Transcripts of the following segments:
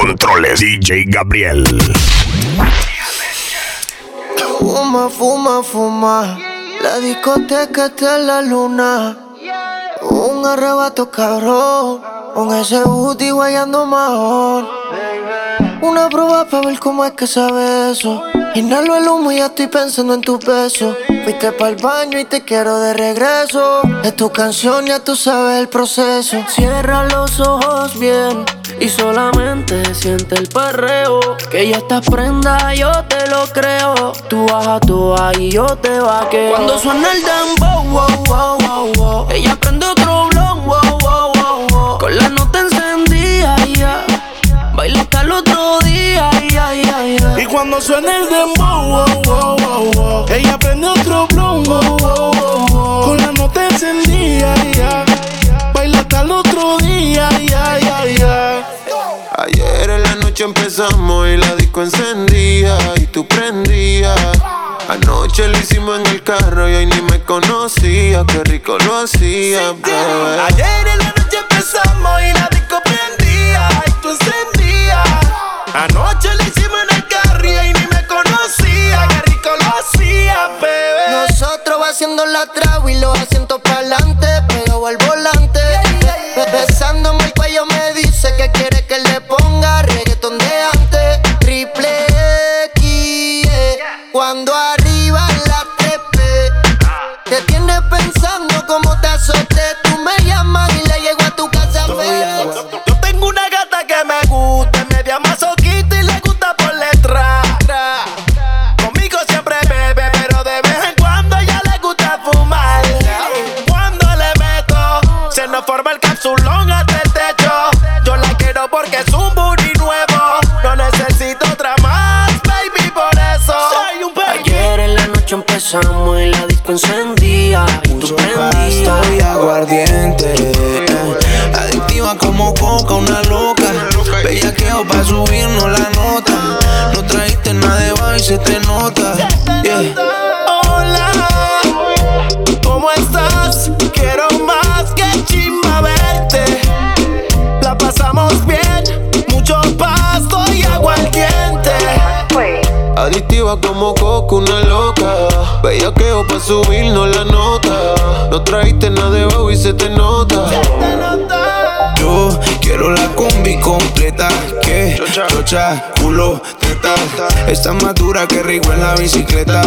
controles, DJ Gabriel. Fuma, fuma, fuma. La discoteca está en la luna. Un arrebato cabrón. Con ese booty guayando mahón. Una prueba para ver cómo es que sabe eso. Inhalo el humo y ya estoy pensando en tu peso. Fuiste para el baño y te quiero de regreso. Es tu canción, ya tú sabes el proceso. Cierra los ojos bien y solamente siente el perreo. Que ya estás prenda, yo te lo creo. Tú bajas tú y yo te vaqueo. Cuando suena el dembow, wow, wow, wow, wow. Ella prende cuando suena el dembow, wow, wow, wow, wow. Ella prende otro wow, Con la nota encendida, ya. Baila hasta el otro día. Ayer en la noche empezamos y la disco encendía y tú prendías. Anoche lo hicimos en el carro y hoy ni me conocía, qué rico lo hacía, bebé. Ayer en la noche empezamos y la disco prendía y tú encendías. Anoche lo Adictiva como coco, una loca. Bellaqueo pa' subirnos la nota. No trajiste nada de y se te nota. Yo quiero la combi completa. Que chocha, culo, teta. Está más dura que rico en la bicicleta.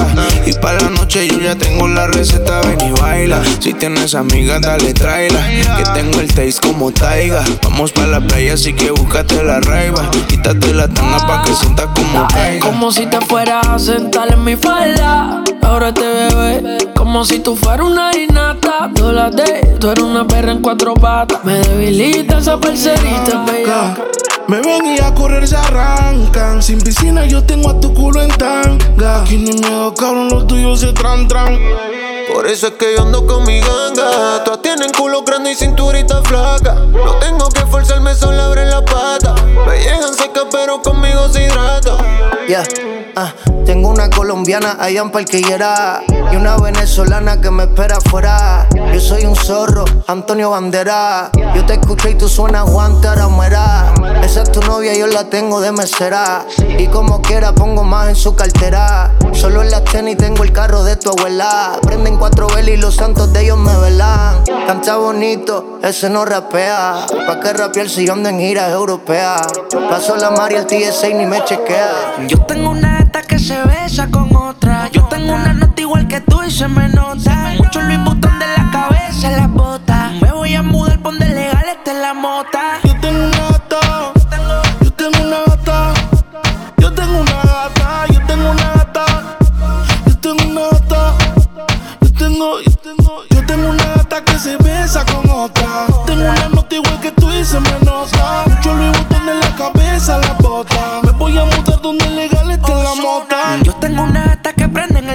Y para la noche yo ya tengo la receta. Ven y baila. Si tienes amigas, dale, tráela. Que tengo el taste como taiga. Vamos para la playa, así que búscate la raiva. Quítate la tanga pa' que sientas como caiga. Como si te fueras a sentar en mi falda. Ahora te bebé. Como si tú fueras una inata. Dólate, tú eres una perra en cuatro patas. Me debilita esa parcerita, bella. Me ven y a correr se arrancan. Sin piscina yo tengo a tu culo en tanga. Aquí ni miedo, cabrón, los tuyos se tran tran. Por eso es que yo ando con mi ganga. Todas tienen culo grande y cinturita flaca. No tengo que forzarme, solo abren la pata. Me llegan secas, pero conmigo se hidrata. Yeah, ah, tengo una colombiana allá en Parquillera y una venezolana que me espera afuera. Yo soy un zorro, Antonio Bandera. Yo te escucho y tú suenas Juan Taramera. Esa es tu novia, yo la tengo de mesera. Y como quiera pongo más en su cartera. Solo en las tenis tengo el carro de tu abuela. Prenden cuatro velas y los santos de ellos me velan. Canta bonito, ese no rapea. ¿Pa' qué rapear si yo ando en giras europeas? Paso la Mari, el TSA ni me chequea. Yo tengo una gata que se besa con otra. Yo tengo una nota igual que tú y se me nota. Mucho Luis Butón de la cabeza las botas. Me voy a mudar, pon de legal, esta es la mota.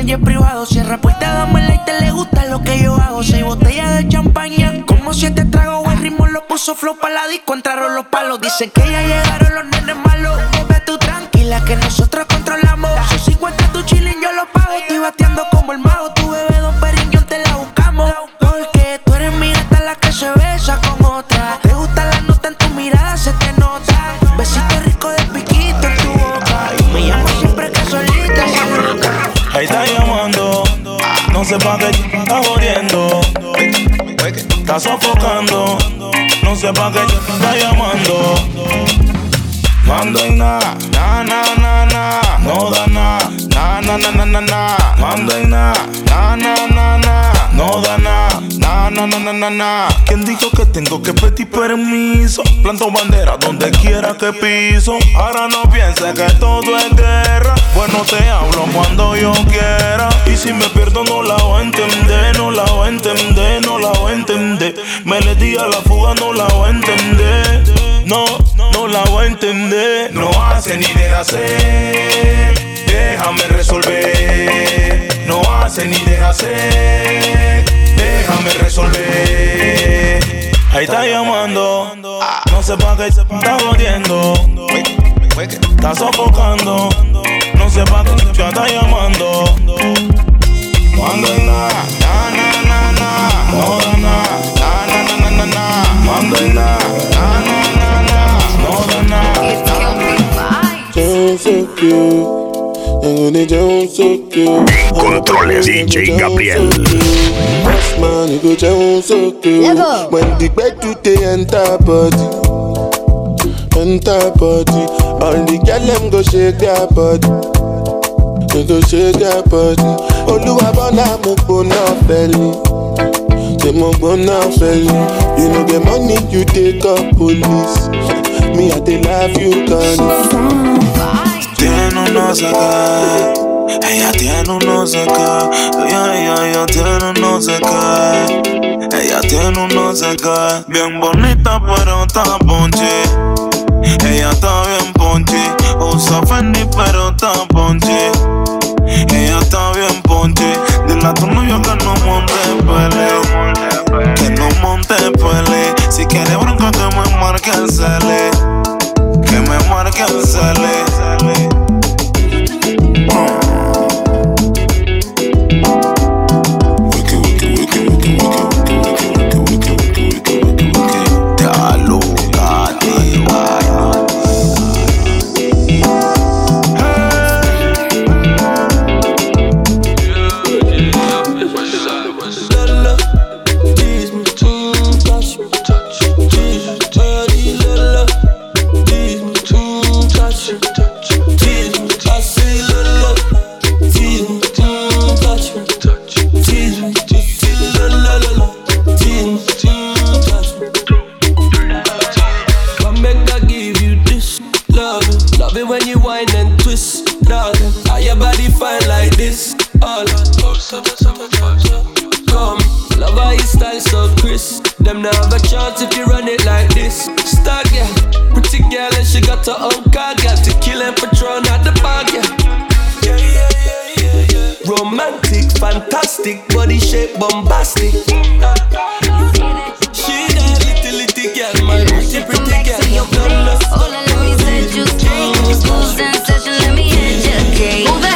Jet privado. Cierra puerta, dame el y le gusta lo que yo hago. Seis botellas de champaña, como siete tragos. El ritmo lo puso flow pa' la disco, entraron los palos. Dicen que ya llegaron los nenes malos. Bebé, tú tranquila que nosotros controlamos. Son 50 tu chilling, yo lo pago. Estoy bateando como el mago. Sé pa' qué estás jodiendo. Estás sofocando. No sé pa' qué estás llamando. Mando en na, na, na, na, na. No da na, na, na, na, na, na, na. Mando en na, na, na, na, na. No da na, na, na, na, na, na. ¿Quién dijo que tengo que pedir permiso? Planto bandera donde quiera que piso. Ahora no pienses que todo es guerra. Bueno, te hablo cuando yo quiera. Y si me pierdo, no la voy a entender, no la voy a entender, no la voy a entender. Me le di a la fuga, no la voy a entender. No, no la voy a entender. No hace ni deja hacer. Déjame resolver. No hace ni deja hacer. Déjame resolver. Ahí está llamando. No sé pa' qué se está jodiendo. Está sofocando. No sé pa' qué ya está llamando. Cuando hay na, na, na, na, na. No da na, na, na, na, na, na, na. Cuando hay na, na, na, na, na. No da na. Sound so cute. I'm gonna sound so cute. Controles DJ Gabriel. Man, you go sound so. Level. When the bed do they enter body, enter body. All the girl them go shake their body. They go shake their body. Oluwa bona mo gbona belly. Say mo gbona belly. You know the money you take up police. Me I dey love you, Connie. tiene un no sé qué. Ella tiene un no sé qué. Ella, tiene un no sé qué. Ella tiene un no sé qué. Bien bonita, pero está ponche. Ella está bien ponche. Usa Fendi, pero está ponche. And she oh got her own car. Got to kill and Patron at the bar, yeah. Yeah, yeah, yeah, yeah, yeah. Romantic, fantastic, body shape bombastic. She that little little girl, my pretty pretty girl. Lola. Hola, let me set you straight. Smooth sensation, let me educate.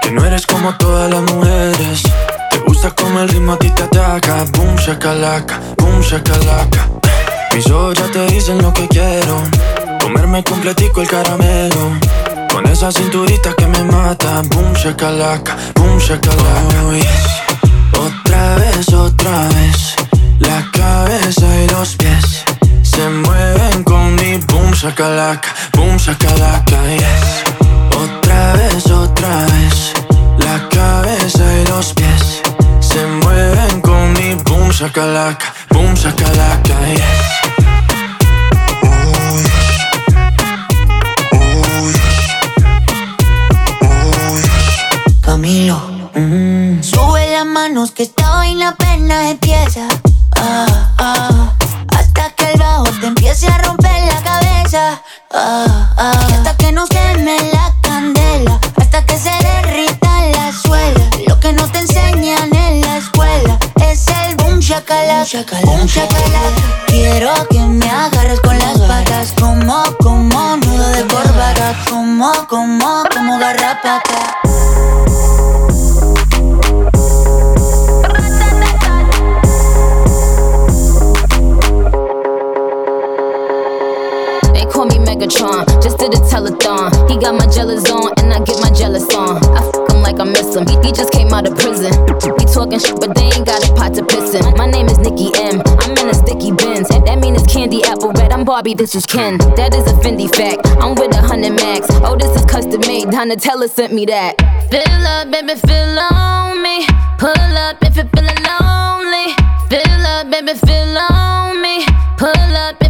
Que no eres como todas las mujeres. Te gusta como el ritmo a ti te ataca. Boom shakalaka, boom shakalaka. Mis ojos ya te dicen lo que quiero. Comerme completico el caramelo. Con esa cinturita que me mata. Boom shakalaka, boom shakalaka. Oh, yes. Otra vez, otra vez. La cabeza y los pies Se mueven con mi boom shakalaka Boom shakalaka, yes vez, otra vez. La cabeza y los pies se mueven con mi boom, sacalaca, boom, sacalaca, yes. Mm. Sube las manos que esta vaina apenas empieza. Ah, ah, hasta que el bajo te empiece a romper la cabeza. Ah, ah. Hasta que nos queme la hasta que se derrita la suela. Lo que no te enseñan en la escuela es el boom shakalaka, boom shakalaka. Quiero que me agarres con las patas, como, como nudo de corbata, como, como, como garrapata. Megatron. Just did a telethon. He got my jealous talking but they ain't got a pot to piss in. My name is Nikki M. I'm in a sticky bins. That mean it's candy apple red. I'm Barbie, this is Ken. That is a Fendi fact. I'm with a hundred max. Oh, this is custom made. Donatella sent me that. Fill up, baby, fill on me. Pull up if you feeling lonely. Fill up, baby, fill on me. Pull up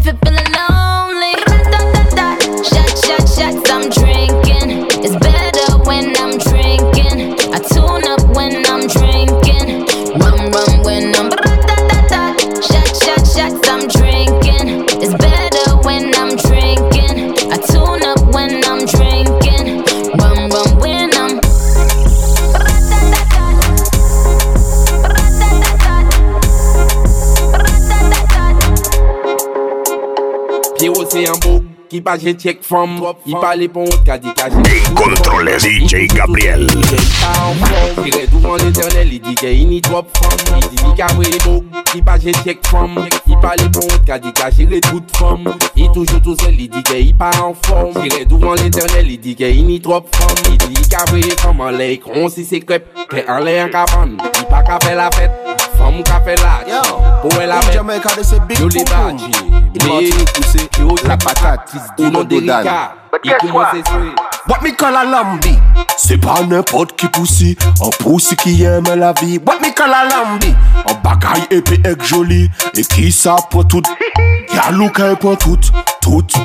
pa jen chek fam I pale pon wot ka di ka jen Dekontrole DJ Gabriel. Jire douvan l'internel I di ke ini trop fam I di di ka vre mok I pa jen chek fam I pale pon wot ka di ka jire tout fam. I toujou tou sel I di ke i pa an form Jire douvan l'internel I di ke ini trop fam I di di ka vre fam. An le ikron si se krep Ke an le an kapan I pa ka fe la fet Fèm mou ka fè lak. Pou wè la mè Yo li baji Mè Yo la patat Ou non delika Yi kouman se swe Wot mi kal a lambi. Se pa nèpot ki pousi An pousi ki yeme la vi. Wot mi kal a lambi. An bagay epi ek joli. E ki sa pou tout. Yalou ka pou tout. Tout.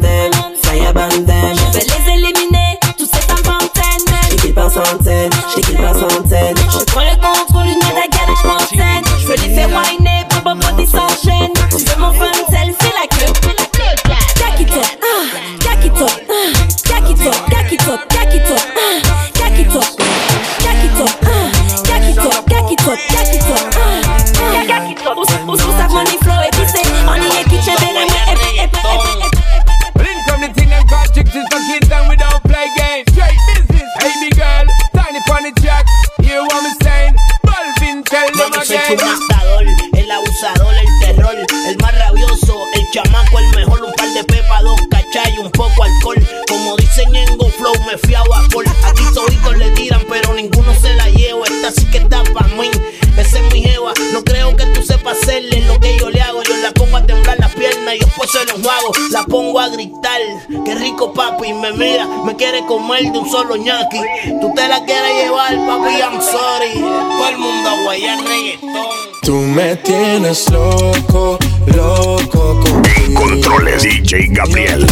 comer de un solo ñaki. Tú te la quieres llevar, papi, I'm sorry. Todo el mundo a guayar reggaetón. Tú me tienes loco, loco contigo. Controles DJ Gabriel.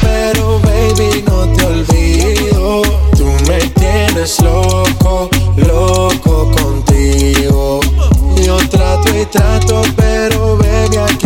Pero baby no te olvido. Tú me tienes loco, loco contigo. Yo trato y trato, pero baby aquí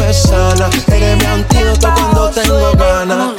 me sana. Eres mi antídoto cuando tengo ganas.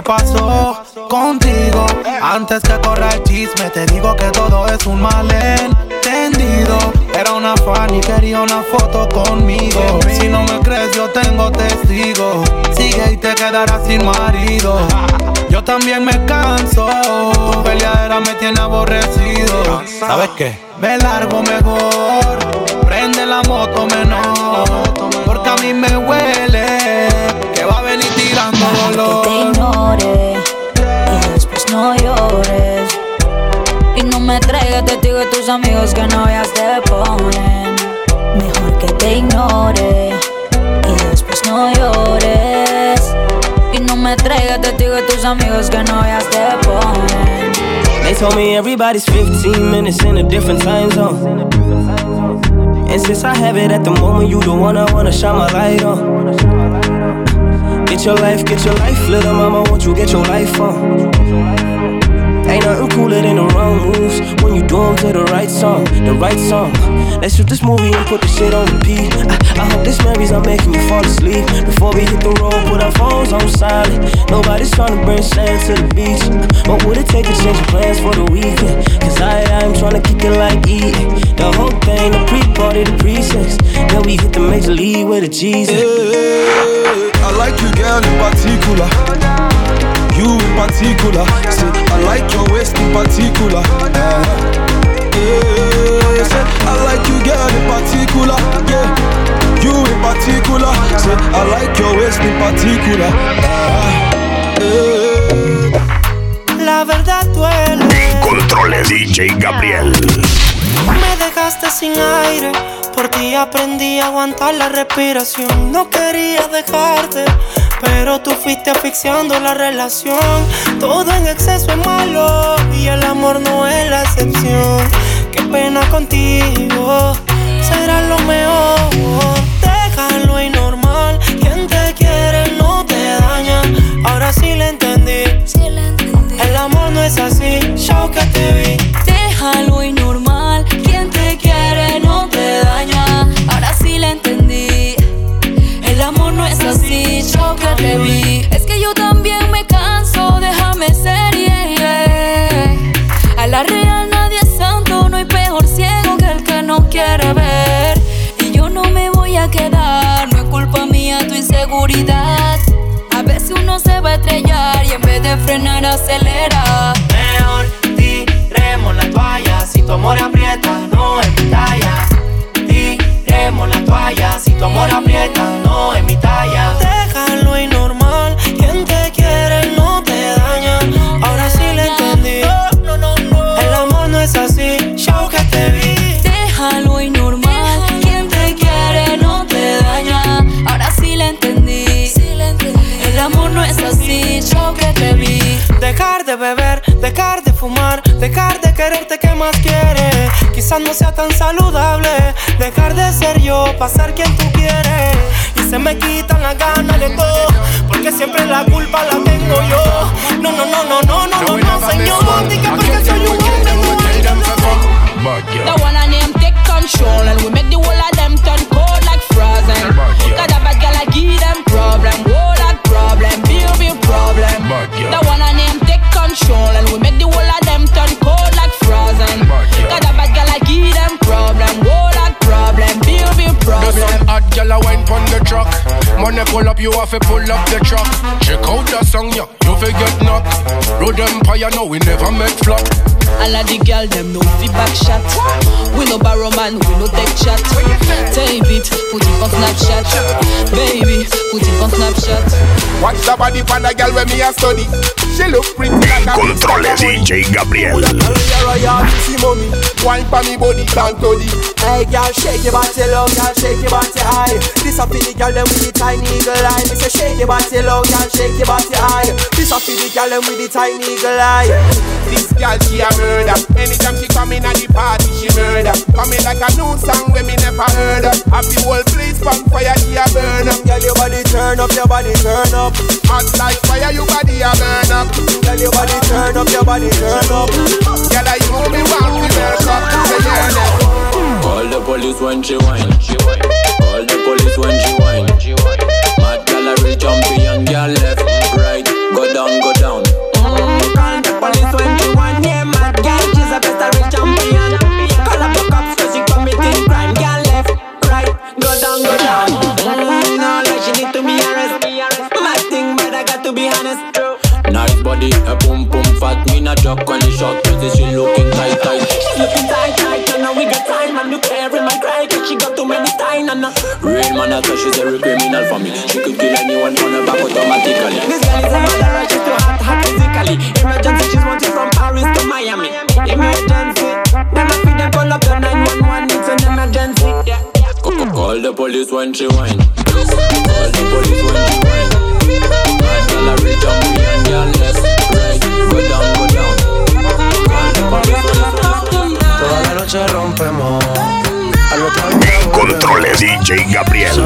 ¿Qué pasó contigo? Antes que corra el chisme, te digo que todo es un malentendido. Era una fan y quería una foto conmigo. Si no me crees, yo tengo testigo. Sigue y te quedarás sin marido. Yo también me canso. Tu peleadera me tiene aborrecido. ¿Sabes qué? Me largo mejor. Prende la moto menor. Porque a mí me huele dolor. Que te ignore y después no llores. Y no me traigas testigo de tus amigos que no veas te ponen. Mejor que te ignore y después no llores. Y no me traigas testigo de tus amigos que no veas te ponen. They told me everybody's 15 minutes in a different time zone. And since I have it at the moment, you the one I wanna shine my light on. Get your life, get your life, little mama, won't you get your life on? Ain't nothing cooler than the wrong moves when you do 'em to the right song, the right song. Let's shoot this movie and put the shit on repeat. I, I hope this memories are making you fall asleep. Before we hit the road, put our phones on silent. Nobody's trying to bring sand to the beach. What would it take to change plans for the weekend? Cause I, I'm trying to kick it like E. The whole thing, the pre-party, the pre-sex. Then we hit the major league with a Jesus. I like you, girl, in particular. You in particular. Say, I like your waist in particular. Yeah. Yeah. Say, I like you, girl, in particular. Yeah. You in particular. Say, I like your waist in particular. Yeah. La verdad duele. Controles DJ Gabriel. Me dejaste sin aire, por ti aprendí a aguantar la respiración. No quería dejarte, pero tú fuiste asfixiando la relación. Todo en exceso es malo y el amor no es la excepción. Qué pena contigo, será lo mejor. Déjalo y normal, quien te quiere no te daña. Ahora sí le entendí. El amor no es así, yo que te vi. Déjalo y normal, Es que yo también me canso, déjame ser. yeah, yeah. A la real nadie es santo, no hay peor ciego que el que no quiere ver. Y yo no me voy a quedar, no es culpa mía tu inseguridad. A veces uno se va a estrellar y en vez de frenar acelera. Mejor tiremos la toalla si tu amor aprieta, no es mi talla. Tiremos la toalla si tu amor aprieta, de beber, dejar de fumar, dejar de quererte que más quieres. Quizás no sea tan saludable. Dejar de ser yo, pasar quien tú quieres. Y se me quitan las ganas de todo. Porque siempre la culpa la tengo yo. No, no, no, no, no, no, no, no, señor. Diga porque soy un hombre, no The one and name take control and we make the whole of them turn cold like frozen. Got a bad girl, I give them problem, whole lot problem, big big problem. The one take control and we make the whole of them turn cold like frozen. Got a bad girl, I give them problem, whole lot problem, big The problem. some hot girl a wine pon the truck. Money pull up, you have to pull up the truck. Check out the song, yeah, you fi get knocked. Road Empire, no, we never make flop. All of the girl them no feedback shot. We no borrow man, we no take chat. Tape it, put it on Snapchat. Baby, put it on Snapchat. Watch the body for the girl when me a study. She look pretty like a Controles DJ Gabriel. See mommy, wine for me body, down to the. Hey girl, shake your body low, girl, shake your body high. This a for the girl them with the tiny eagle eye. Me say shake your body low, girl, shake your body high. This a for the girl them with the tiny eagle eye. This girl she a murder. Anytime she come in at the party, she murder. Coming like a new song when me never heard of. Have the whole place on fire, she a burn up. Girl, your body turn up, your body turn up. Hot like fire, your body a burn up. Girl, your body turn up, your body turn up. Girl, I you me want to melt up. Say yeah, that. Call the police when she whine. Call the police when she whine. Mad gallery jumpy and girl left, body, a boom boom fat. Me not joke when the shot cause she looking tight tight. She's looking tight, tight, and now we got time. And here in my cry, 'cause she got too many time. And uh, Real man, I she's a real criminal for me. She could kill anyone from the back automatically. this girl is a murderer, she's too hot, hot physically. Emergency, she's wanted from Paris to Miami. Emergency, them a feed them call up the 911, it's an emergency. Yeah. Call the police when she whine. Call the police when she whine. Controles DJ Gabriel.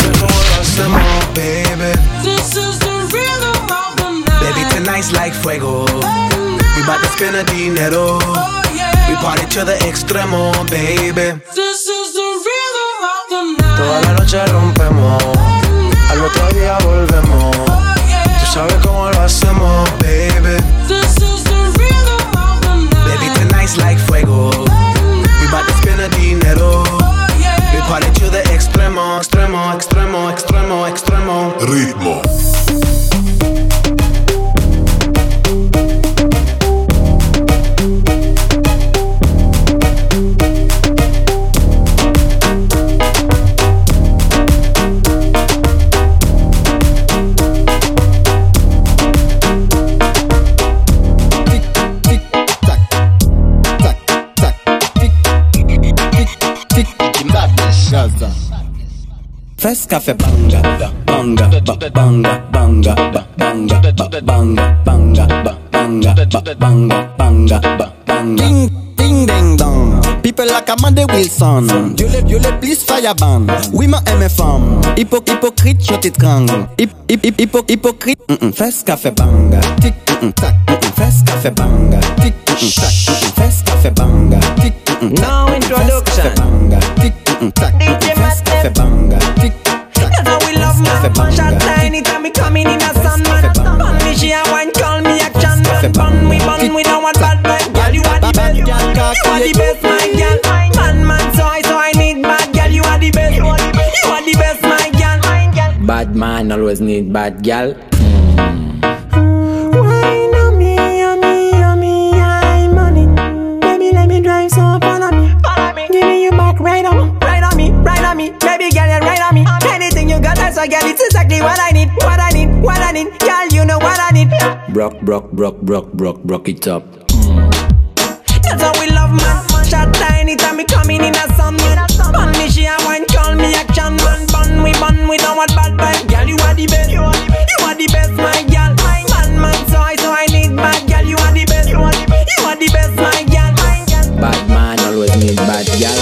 Baby, tonight's like fuego. We bout to spend a dinero. We party to the extremo, baby. This is the rhythm of the night. Toda la noche rompemos. Al otro día volvemos. Tú sabes cómo lo hacemos, baby. This is the rhythm of the night. Baby, tonight's like fuego. We bout to spend a dinero. We party to the extremo, extremo, extremo, extremo, extremo. Ritmo. Fes café banga, banga, ba- banga, banga, ba- banga, ba- banga, banga, ba- banga, ba- banga, banga, ba- banga. Ding, ding, ding, dong. People like Amanda Wilson. Dieu les, Dieu les please fireban. Oui, ma aime femme. Hypo, hypocrite, je t'étrangle. Hip, hip, hip, hypo, hypocrite. Mm -mm. Fes café banga, Tic, mm -mm, tac. mm, mm, fes café banga, Tic, mm -mm, tac. mm, mm, fes café banga, Tic, mm -mm, tac. Now fes café introduction. banga, Tic, mm -mm, tac. DJ fes café banga, Tic, tac. That's how we love man. Tiny time me coming in a sun man. Bun me she a wine call me action man. Bun we bun we don't want bad man. Girl you are the best. You are the best my girl. Man man so I so I need bad girl. You are the best. You are the best my girl. Bad man always need bad gal. Wine Brock, brock, brock, brock, brock, brock it up. That's how we love man. Shot tiny time me coming in a sun man. Bun me she a wine call me action man. Bun we bun we don't want bad vibe. Girl you are the best. You are the best my girl. Man man so I so I need bad girl. You are the best. You are the best my girl. Bad man always need bad gal.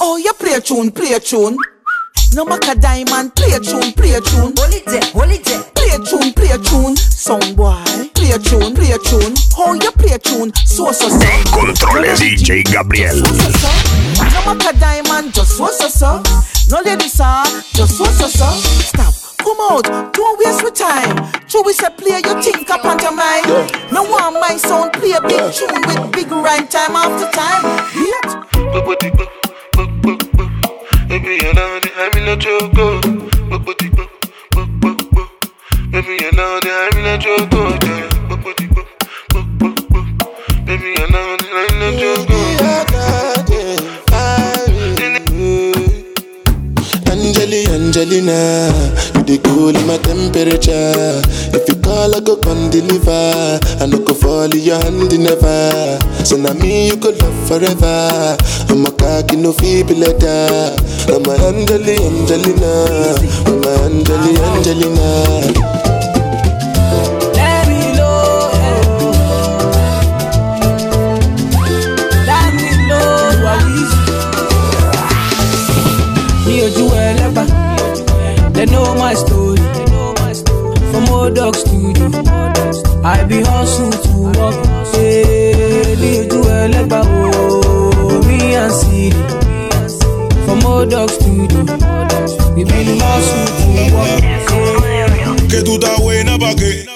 Oh, you play a tune, play a tune. No matter diamond, play a tune, play a tune. Hold it there, hold it there. Play a tune, play a tune. Sound boy, play a tune, play a tune. How you play a tune? So so so. En controles DJ Gabriel. So so. No matter diamond, just so so so. No lady sir, just so so so. Stop. Come out, don't waste your time. Joey said play your think up on your mind. No one my sound play a big tune with big rhyme time after time. Hit. Baby, you know I'm in a joke. Oh. Angelina, you the cool in my temperature. If you call, I go come deliver. I no go fall in your hand never. So now me you could love forever. I'm a cocky no feeble letter. I'm a Angeli, Angelina. I'm a Angeli, Angelina. Be hustle to work. Ojú and Siri. From old dog studio, we been hustle to. Que tú estás buena pa' qué?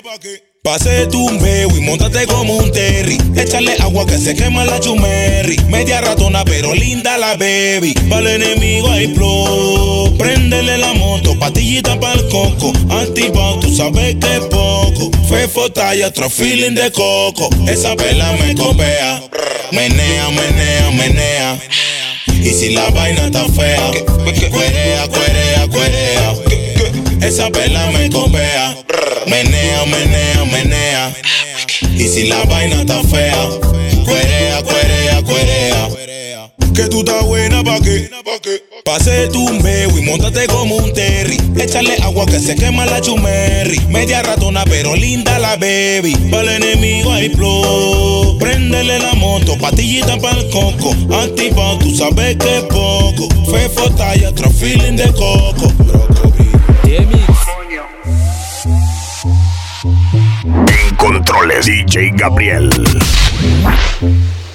Pase tumbeo y montate como un terry. Échale agua que se quema la chumerri. Media ratona, pero linda la baby. Para el enemigo hay flow. Préndele la moto, patillita para el coco. Antipao, tú sabes que es poco. Fefo talla, otro feeling de coco. Esa vela me copea. Menea, menea, menea. Y si la vaina está fea, cuerea, cuerea, cuerea. Esa vela me copea. Menea, menea, menea. Y si la vaina está fea, Que tú estás buena pa' qué? Pase tumbeo y montate como un terry. Échale agua que se quema la chumerri. Media ratona, pero linda la baby. Para el enemigo hay flow. Préndele la moto, patillita para el coco. Antipao, tú sabes que es poco. Fefo talla, otro feeling de coco. En controles DJ Gabriel.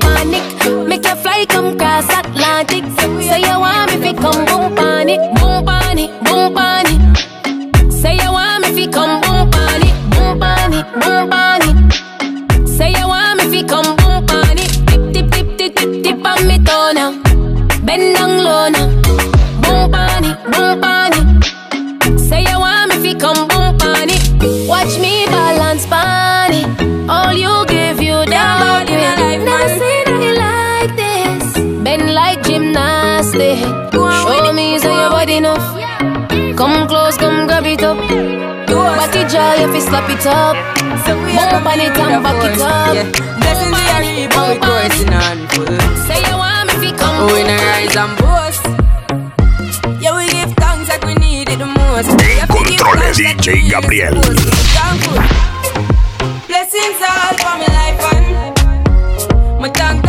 panic. Make you fly come cross Atlantic. Say you want me fi come boom pani, boom pani, if you slap it up. Bump on it and back it up. Blessings we are reap and we coursing on full. Say you want me fi come We in a rise and boast. Yeah, we give thanks like we need it the most. We have to give Controles thanks like DJ we need it Gabriel. the most. We thankful. Blessings all for my life and my thank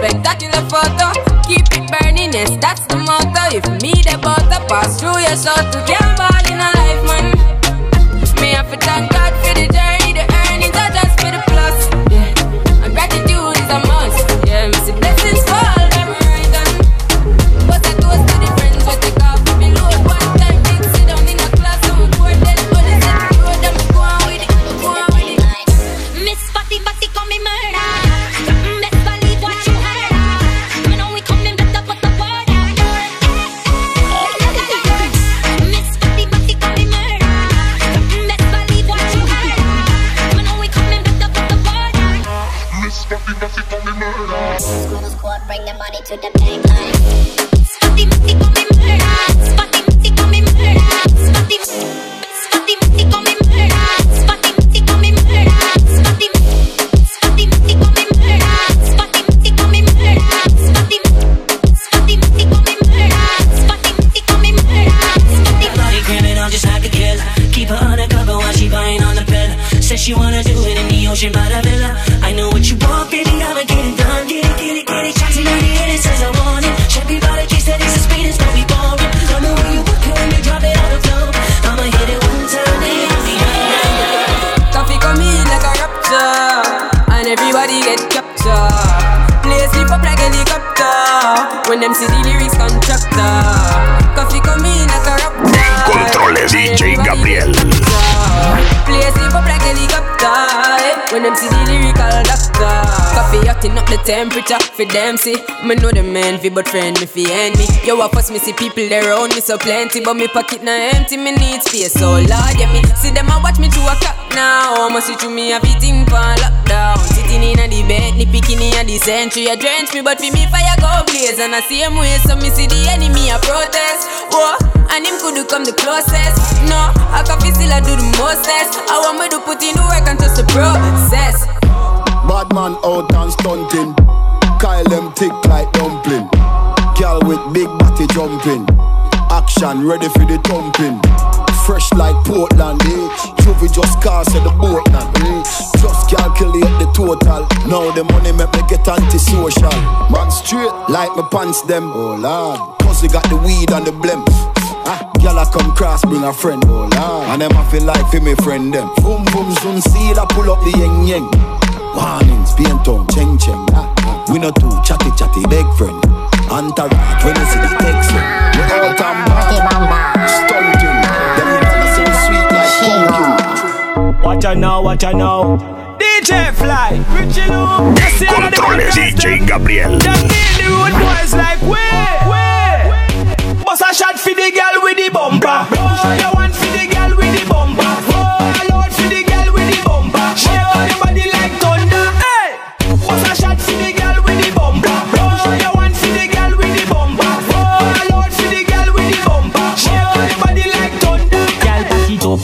spectacular photo. Keep it burning, yes that's the motto. If me the butter pass through your shot to get temperature for them see. Me know the man fi but friend me fi enemy. Yo, I first me see people there around me so plenty, but me pocket na empty. Me need space, so Lord, yeah me see them a watch me to a clock now. Must see through me fitting pan lockdown. Sitting in a the bed, ni picking in a the century. A drench me, but fi me fire go blaze and I see same way. So me see the enemy a protest. Whoa, and him could come the closest. No, I can feel still I do the mostest. I want me to put in the work and trust the process. Bad man out and stunting. Kyle them thick like dumpling. Girl with big body jumping. Action ready for the thumping. Fresh like Portland, eh? Juvie just cast at the Portland, eh? Just calculate the total. Now the money make me get antisocial. Man straight like my pants them. Oh lord, cause we got the weed and the blimp. Ah, I come cross, bring a friend. Oh lord, and them I feel like for me friend them. Boom boom soon see that pull up the yeng yeng. Warnings, paint on, cheng cheng. We not too chatty chatty, big friend. Entourage, when you see the text, we all time back. Stunting, them girls so sweet like pumpkin. Watch out now, watch out now. DJ Fly, Richie Lou, En controles DJ Gabriel. Them need the road boys like way, way. Bust a shot for the girl with the bumper. Oh, you want for the girl with the bumper.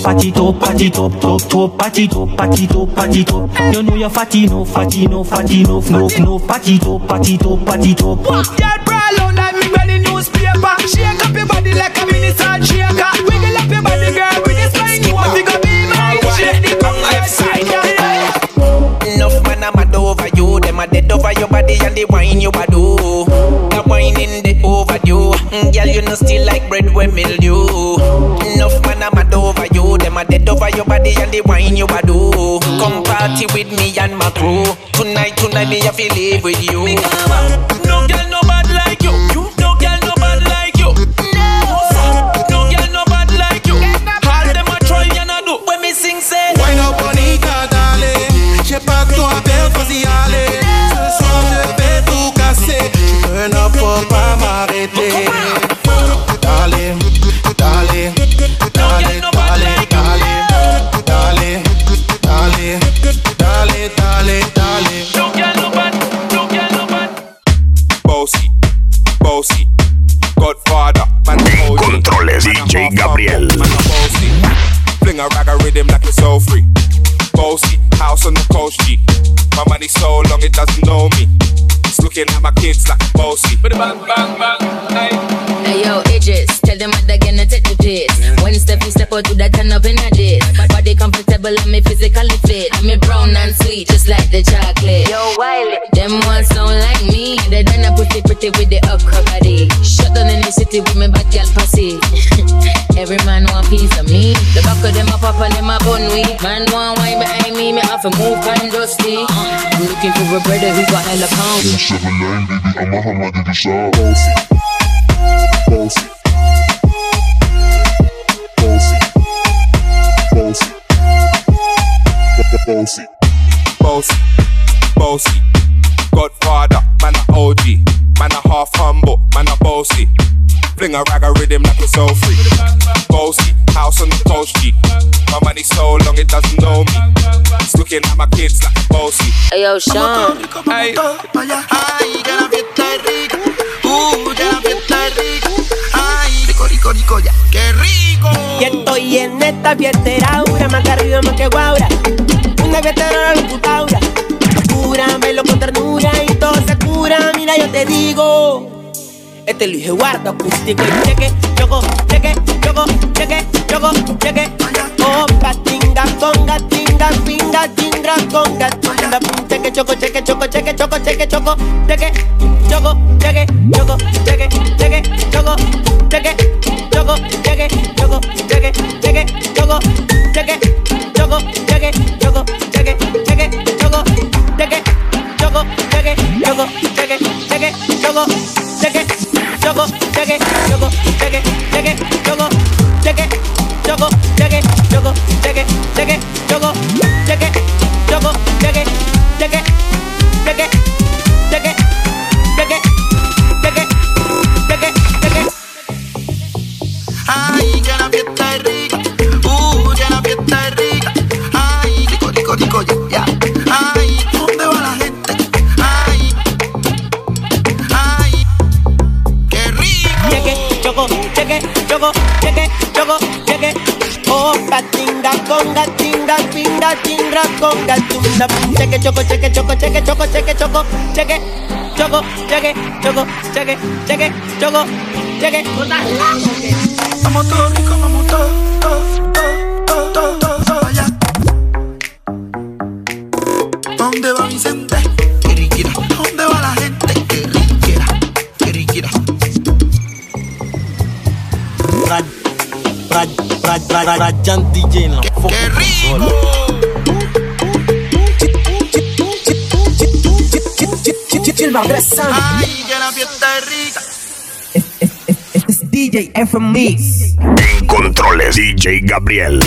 Party top, party top, top, top, top, party top, party top, party top. You know you're fatty, no, fatty, no, fatty, no, no, no, party top, party top, party top. Girl, brawl out like me when the newspaper. Shake up your body like a mini salt shaker. Wiggle up your body, girl, with the spine. You want to go be my shake the tongue left side. Enough man I'm mad over you Them a dead over your body and the wine you a do The wine in the overdue mm, Girl you know still like bread with mildew Enough man I'm mad over you Them a dead over your body and the wine you a do Come party with me and my crew Tonight, tonight me have to live with you No girl, no bad like you. You no girl, no bad like you. No girl, no bad like you. All them a try and a do. When me sing say Wine up bonita, dale. J'ai pas que toi, belle, vas-y, allez. Ce soir, je vais tout casser. Tu peux ne faut pas m'arrêter. Money so long it doesn't know me. It's looking at my kids like bossy. Bang, bang, bang. Hey. Hey yo, Idris, tell them what they're gonna take the piss. When step you step out to that turn up in a dish. Body comfortable and me physically fit. I'm me brown and sweet, just like the chocolate. Yo, Wiley, them ones don't like me. They done a pretty pretty with the upper body. Shut down in the city with me bad girl pussy. Every man want piece of me. The back of them a pop and them a bun weed. Man want wine behind me, me have to move kind dusty. I'm looking for a brother who got hella pounds. 7 baby, I'm a hammer to the side. Bossy. Bossy. Bossy. Bossy. Bossy. Bossy, bossy, Godfather, man a OG, man a half humble, man a bossy. Fling a rag a rhythm like it's so free. Bossy, house on the G. My money so long it doesn't know me. It's looking at my kids like bossy. Hey yo, Sean. Ay. Ay, ya la fiesta es rica. Uh, ya la fiesta es rica. Ay, rico, rico, rico, ya. ¡Qué rico! Y estoy en esta fiestera aura, más que arriba, más que guaura. Una fiestera la computadora. Cúramelo con ternura y todo se cura. Mira, yo te digo. Este Luis Eduardo acústico y cheque, choco, cheque, choco, cheque, choco, cheque. Opa, tinga, conga, tinga, pinga, tinga, conga, tinga, cheque, choco, cheque, choco, cheque, choco, cheque, choco, cheque, choco, cheque, choco, cheque, cheque, choco, cheque, choco, cheque, choco, cheque, cheque, choco, cheque, choco, cheque, choco, cheque, cheque, choco, cheque, choco, cheque, choco, cheque, cheque, choco, cheque. Choco, cheque, choco, cheque, cheque, choco, cheque, choco, cheque, choco, cheque, cheque, choco, conga, tinga, pinga, tinga, conga, tunda. Cheque, choco, cheque, choco, cheque, choco, cheque, choco, cheque, choco, cheque, choco, cheque, cheque, choco, cheque. Vamos todos ricos, vamos todos, todos, todos, todos, todos, todos allá. ¿Dónde va Vicente? Qué riquira. ¿Dónde va la gente? Qué qué. Rad, rad, rad, ¡Qué rico! Ay, que la fiesta es rica. Este, este es DJ FMX. En controles, DJ Gabriel.